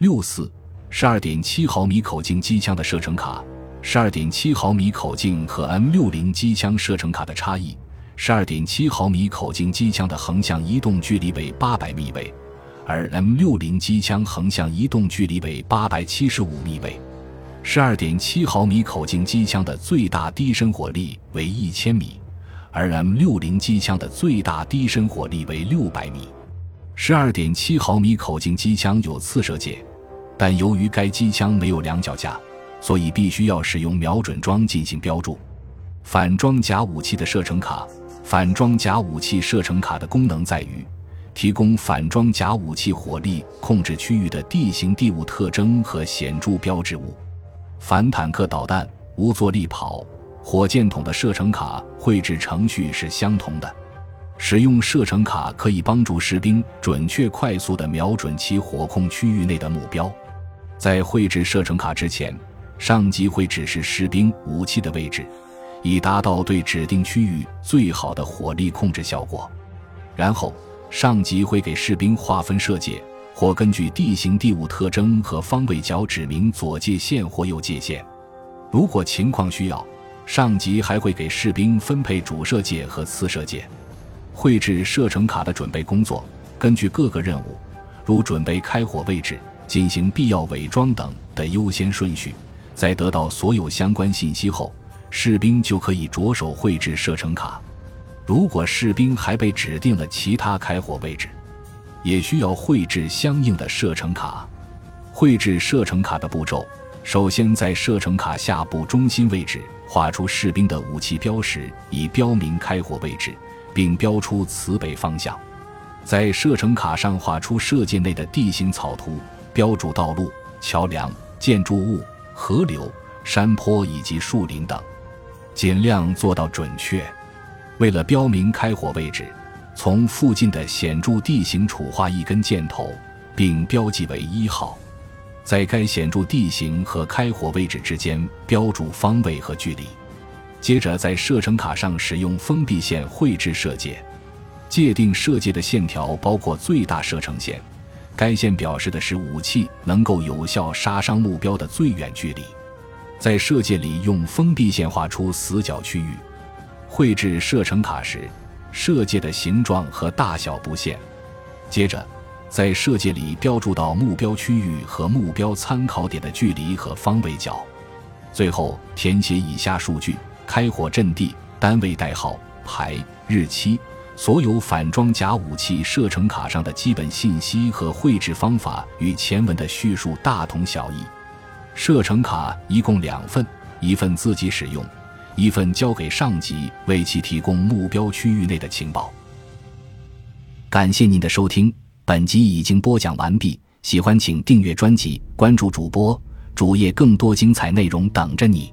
六四十二点七毫米口径机枪的射程卡。十二点七毫米口径和 M 六零机枪射程卡的差异：十二点七毫米口径机枪的横向移动距离为八百米位，而 M 六零机枪横向移动距离为八百七十五米位。十二点七毫米口径机枪的最大低身火力为一千米，而 M 六零机枪的最大低身火力为六百米。十二点七毫米口径机枪有次射界。但由于该机枪没有两脚架，所以必须要使用瞄准桩进行标注。反装甲武器的射程卡，反装甲武器射程卡的功能在于提供反装甲武器火力控制区域的地形地物特征和显著标志物。反坦克导弹、无坐力跑、火箭筒的射程卡绘制程序是相同的。使用射程卡可以帮助士兵准确、快速地瞄准其火控区域内的目标。在绘制射程卡之前，上级会指示士兵武器的位置，以达到对指定区域最好的火力控制效果。然后，上级会给士兵划分射界，或根据地形地物特征和方位角指明左界线或右界线。如果情况需要，上级还会给士兵分配主射界和次射界。绘制射程卡的准备工作，根据各个任务，如准备开火位置。进行必要伪装等的优先顺序，在得到所有相关信息后，士兵就可以着手绘制射程卡。如果士兵还被指定了其他开火位置，也需要绘制相应的射程卡。绘制射程卡的步骤：首先，在射程卡下部中心位置画出士兵的武器标识，以标明开火位置，并标出此北方向。在射程卡上画出射界内的地形草图。标注道路、桥梁、建筑物、河流、山坡以及树林等，尽量做到准确。为了标明开火位置，从附近的显著地形处划一根箭头，并标记为一号，在该显著地形和开火位置之间标注方位和距离。接着，在射程卡上使用封闭线绘制射界，界定射界的线条包括最大射程线。该线表示的是武器能够有效杀伤目标的最远距离。在射界里用封闭线画出死角区域。绘制射程卡时，射界的形状和大小不限。接着，在射界里标注到目标区域和目标参考点的距离和方位角。最后填写以下数据：开火阵地、单位代号、排日期。所有反装甲武器射程卡上的基本信息和绘制方法与前文的叙述大同小异。射程卡一共两份，一份自己使用，一份交给上级为其提供目标区域内的情报。感谢您的收听，本集已经播讲完毕。喜欢请订阅专辑，关注主播主页，更多精彩内容等着你。